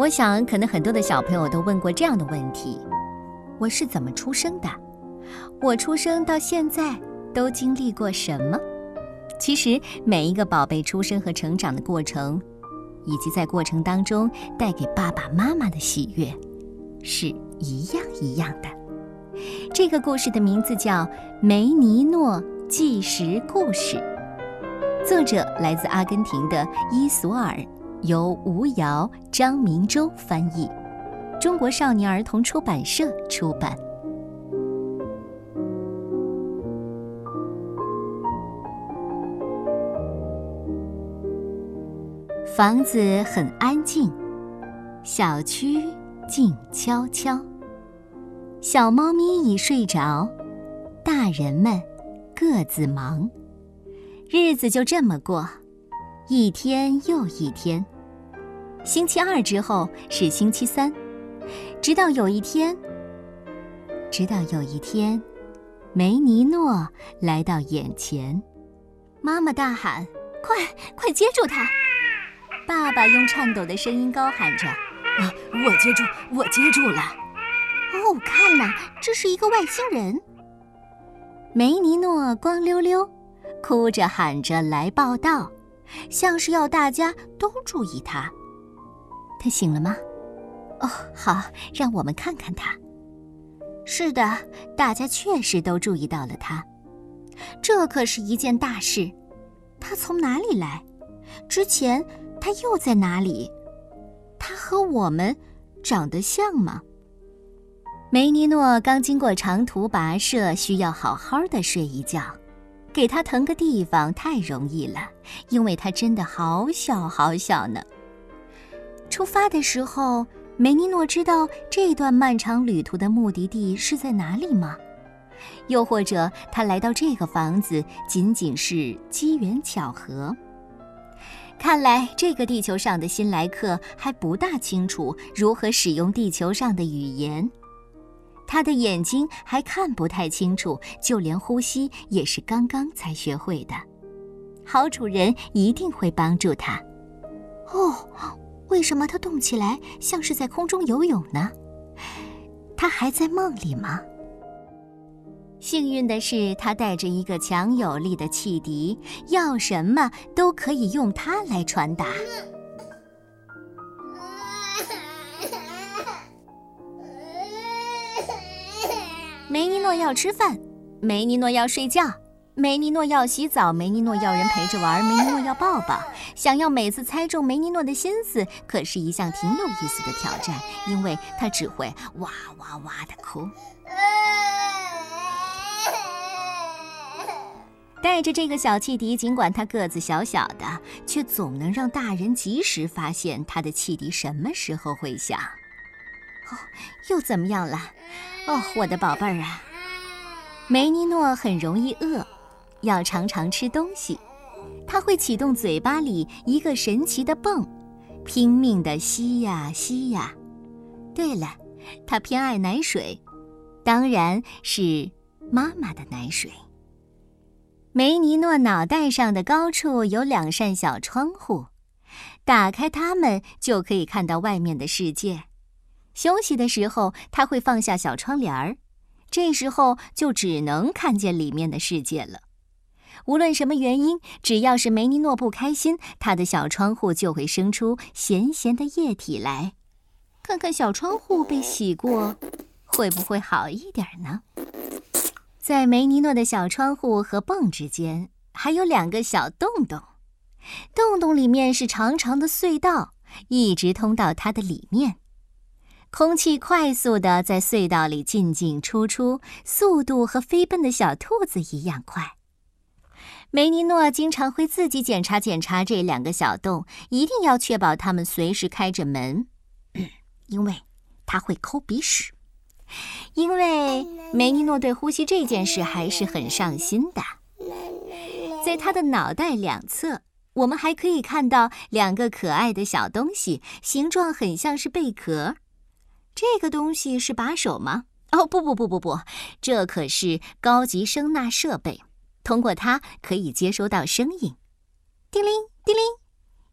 我想，可能很多的小朋友都问过这样的问题：我是怎么出生的？我出生到现在都经历过什么？其实，每一个宝贝出生和成长的过程，以及在过程当中带给爸爸妈妈的喜悦，是一样一样的。这个故事的名字叫《梅尼诺纪实故事》，作者来自阿根廷的伊索尔。由吴瑶、张明洲翻译，中国少年儿童出版社出版。房子很安静，小区静悄悄，小猫咪已睡着，大人们各自忙，日子就这么过。一天又一天，星期二之后是星期三，直到有一天，直到有一天，梅尼诺来到眼前，妈妈大喊：“快快接住他！”爸爸用颤抖的声音高喊着：“啊，我接住，我接住了！”哦，看呐，这是一个外星人。梅尼诺光溜溜，哭着喊着来报道。像是要大家都注意他。他醒了吗？哦，好，让我们看看他。是的，大家确实都注意到了他。这可是一件大事。他从哪里来？之前他又在哪里？他和我们长得像吗？梅尼诺刚经过长途跋涉，需要好好的睡一觉。给他腾个地方太容易了，因为他真的好小好小呢。出发的时候，梅尼诺知道这段漫长旅途的目的地是在哪里吗？又或者他来到这个房子仅仅是机缘巧合？看来这个地球上的新来客还不大清楚如何使用地球上的语言。他的眼睛还看不太清楚，就连呼吸也是刚刚才学会的。好主人一定会帮助他。哦，为什么他动起来像是在空中游泳呢？他还在梦里吗？幸运的是，他带着一个强有力的汽笛，要什么都可以用它来传达。梅尼诺要吃饭，梅尼诺要睡觉，梅尼诺要洗澡，梅尼诺要人陪着玩，梅尼诺要抱抱。想要每次猜中梅尼诺的心思，可是一项挺有意思的挑战，因为他只会哇哇哇的哭。带着这个小汽笛，尽管他个子小小的，却总能让大人及时发现他的汽笛什么时候会响。哦，又怎么样了？哦，我的宝贝儿啊，梅尼诺很容易饿，要常常吃东西。他会启动嘴巴里一个神奇的泵，拼命地吸呀吸呀。对了，他偏爱奶水，当然是妈妈的奶水。梅尼诺脑袋上的高处有两扇小窗户，打开它们就可以看到外面的世界。休息的时候，他会放下小窗帘儿，这时候就只能看见里面的世界了。无论什么原因，只要是梅尼诺不开心，他的小窗户就会生出咸咸的液体来。看看小窗户被洗过，会不会好一点呢？在梅尼诺的小窗户和泵之间，还有两个小洞洞，洞洞里面是长长的隧道，一直通到它的里面。空气快速的在隧道里进进出出，速度和飞奔的小兔子一样快。梅尼诺经常会自己检查检查这两个小洞，一定要确保它们随时开着门，因为他会抠鼻屎。因为梅尼诺对呼吸这件事还是很上心的。在他的脑袋两侧，我们还可以看到两个可爱的小东西，形状很像是贝壳。这个东西是把手吗？哦，不不不不不，这可是高级声纳设备，通过它可以接收到声音。叮铃叮铃，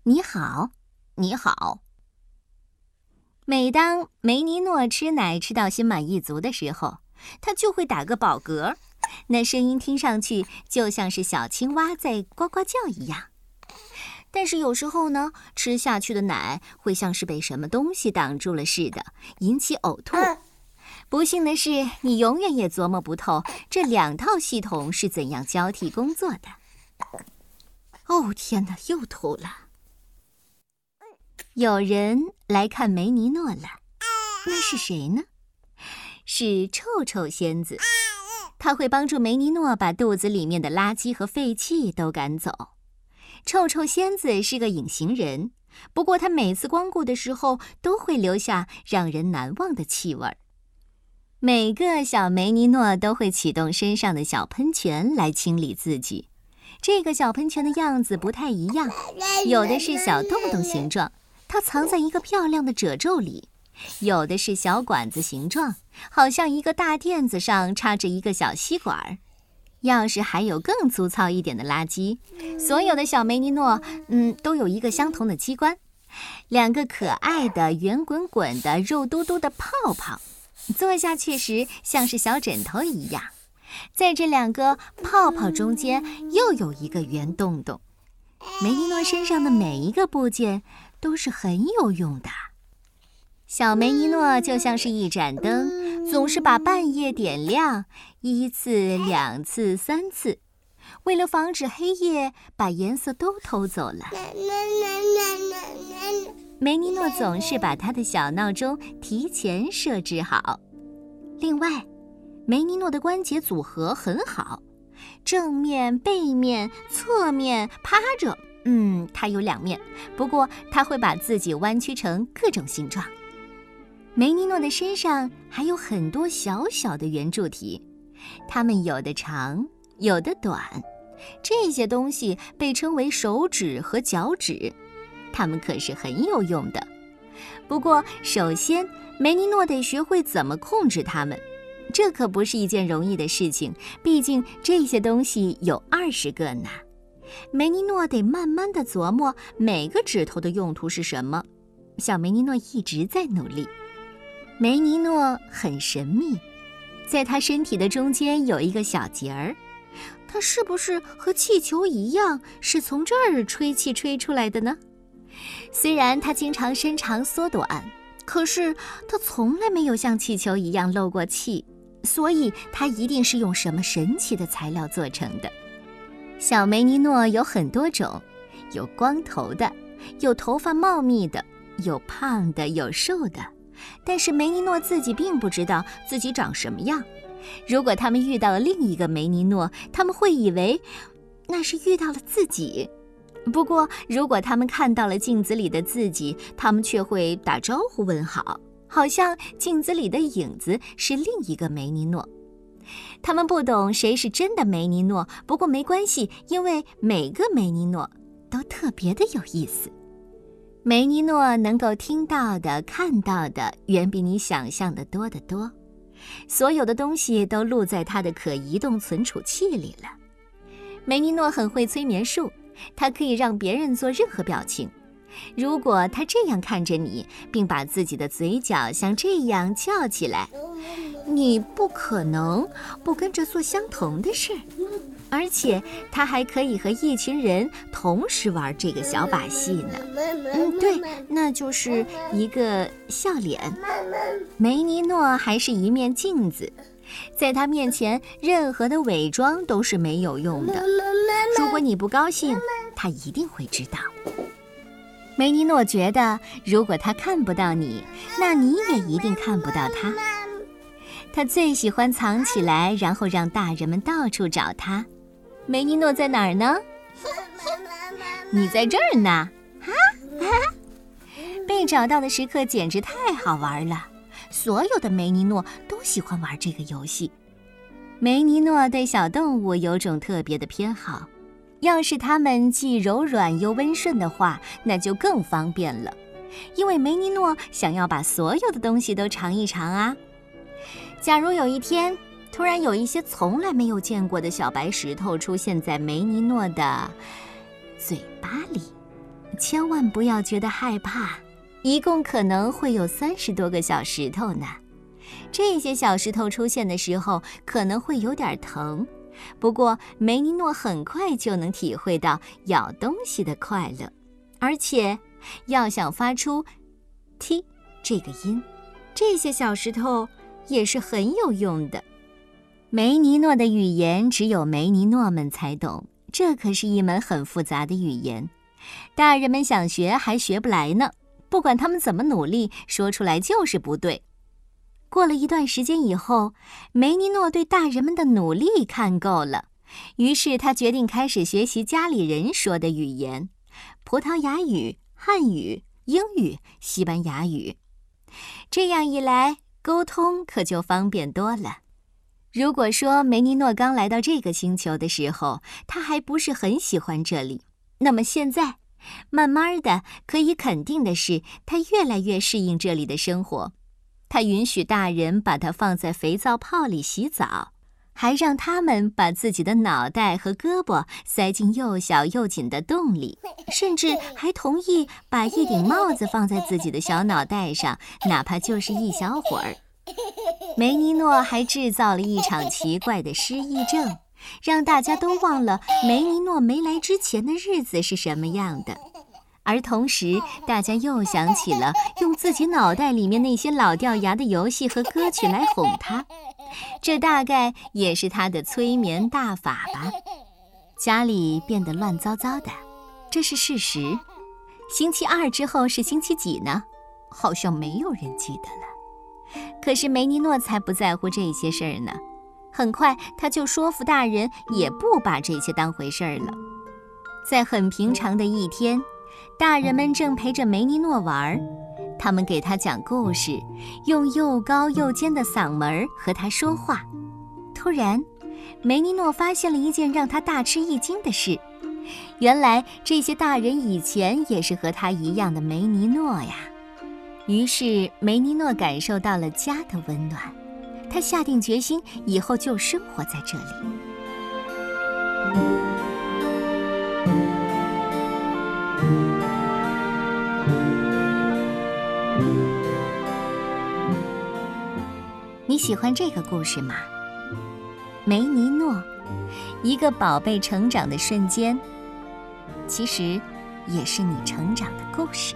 你好，你好。每当梅尼诺吃奶吃到心满意足的时候，他就会打个饱嗝，那声音听上去就像是小青蛙在呱呱叫一样。但是有时候呢，吃下去的奶会像是被什么东西挡住了似的，引起呕吐。不幸的是，你永远也琢磨不透这两套系统是怎样交替工作的。哦，天哪，又吐了！有人来看梅尼诺了，那是谁呢？是臭臭仙子，他会帮助梅尼诺把肚子里面的垃圾和废气都赶走。臭臭仙子是个隐形人，不过他每次光顾的时候都会留下让人难忘的气味儿。每个小梅尼诺都会启动身上的小喷泉来清理自己。这个小喷泉的样子不太一样，有的是小洞洞形状，它藏在一个漂亮的褶皱里；有的是小管子形状，好像一个大垫子上插着一个小吸管儿。要是还有更粗糙一点的垃圾，所有的小梅尼诺，嗯，都有一个相同的机关：两个可爱的圆滚滚的肉嘟嘟的泡泡，坐下去时像是小枕头一样。在这两个泡泡中间又有一个圆洞洞。梅尼诺身上的每一个部件都是很有用的。小梅尼诺就像是一盏灯，总是把半夜点亮。一次、两次、三次，为了防止黑夜把颜色都偷走了，梅尼诺总是把他的小闹钟提前设置好。另外，梅尼诺的关节组合很好，正面、背面、侧面、趴着，嗯，他有两面，不过他会把自己弯曲成各种形状。梅尼诺的身上还有很多小小的圆柱体。它们有的长，有的短，这些东西被称为手指和脚趾，它们可是很有用的。不过，首先梅尼诺得学会怎么控制它们，这可不是一件容易的事情。毕竟这些东西有二十个呢，梅尼诺得慢慢的琢磨每个指头的用途是什么。小梅尼诺一直在努力。梅尼诺很神秘。在他身体的中间有一个小节儿，它是不是和气球一样，是从这儿吹气吹出来的呢？虽然它经常伸长缩短，可是它从来没有像气球一样漏过气，所以它一定是用什么神奇的材料做成的。小梅尼诺有很多种，有光头的，有头发茂密的，有胖的，有瘦的。但是梅尼诺自己并不知道自己长什么样。如果他们遇到了另一个梅尼诺，他们会以为那是遇到了自己。不过，如果他们看到了镜子里的自己，他们却会打招呼问好，好像镜子里的影子是另一个梅尼诺。他们不懂谁是真的梅尼诺，不过没关系，因为每个梅尼诺都特别的有意思。梅尼诺能够听到的、看到的，远比你想象的多得多。所有的东西都录在他的可移动存储器里了。梅尼诺很会催眠术，他可以让别人做任何表情。如果他这样看着你，并把自己的嘴角像这样翘起来，你不可能不跟着做相同的事儿。而且他还可以和一群人同时玩这个小把戏呢。嗯，对，那就是一个笑脸。梅尼诺还是一面镜子，在他面前，任何的伪装都是没有用的。如果你不高兴，他一定会知道。梅尼诺觉得，如果他看不到你，那你也一定看不到他。他最喜欢藏起来，然后让大人们到处找他。梅尼诺在哪儿呢？你在这儿呢！啊啊！被找到的时刻简直太好玩了，所有的梅尼诺都喜欢玩这个游戏。梅尼诺对小动物有种特别的偏好，要是它们既柔软又温顺的话，那就更方便了，因为梅尼诺想要把所有的东西都尝一尝啊。假如有一天，突然有一些从来没有见过的小白石头出现在梅尼诺的嘴巴里，千万不要觉得害怕，一共可能会有三十多个小石头呢。这些小石头出现的时候可能会有点疼，不过梅尼诺很快就能体会到咬东西的快乐，而且要想发出“ t 这个音，这些小石头也是很有用的。梅尼诺的语言只有梅尼诺们才懂，这可是一门很复杂的语言，大人们想学还学不来呢。不管他们怎么努力，说出来就是不对。过了一段时间以后，梅尼诺对大人们的努力看够了，于是他决定开始学习家里人说的语言：葡萄牙语、汉语、英语、西班牙语。这样一来，沟通可就方便多了。如果说梅尼诺刚来到这个星球的时候，他还不是很喜欢这里，那么现在，慢慢的，可以肯定的是，他越来越适应这里的生活。他允许大人把他放在肥皂泡里洗澡，还让他们把自己的脑袋和胳膊塞进又小又紧的洞里，甚至还同意把一顶帽子放在自己的小脑袋上，哪怕就是一小会儿。梅尼诺还制造了一场奇怪的失忆症，让大家都忘了梅尼诺没来之前的日子是什么样的。而同时，大家又想起了用自己脑袋里面那些老掉牙的游戏和歌曲来哄他，这大概也是他的催眠大法吧。家里变得乱糟糟的，这是事实。星期二之后是星期几呢？好像没有人记得了。可是梅尼诺才不在乎这些事儿呢。很快，他就说服大人也不把这些当回事儿了。在很平常的一天。大人们正陪着梅尼诺玩儿，他们给他讲故事，用又高又尖的嗓门和他说话。突然，梅尼诺发现了一件让他大吃一惊的事：原来这些大人以前也是和他一样的梅尼诺呀。于是，梅尼诺感受到了家的温暖，他下定决心以后就生活在这里。你喜欢这个故事吗？梅尼诺，一个宝贝成长的瞬间，其实也是你成长的故事。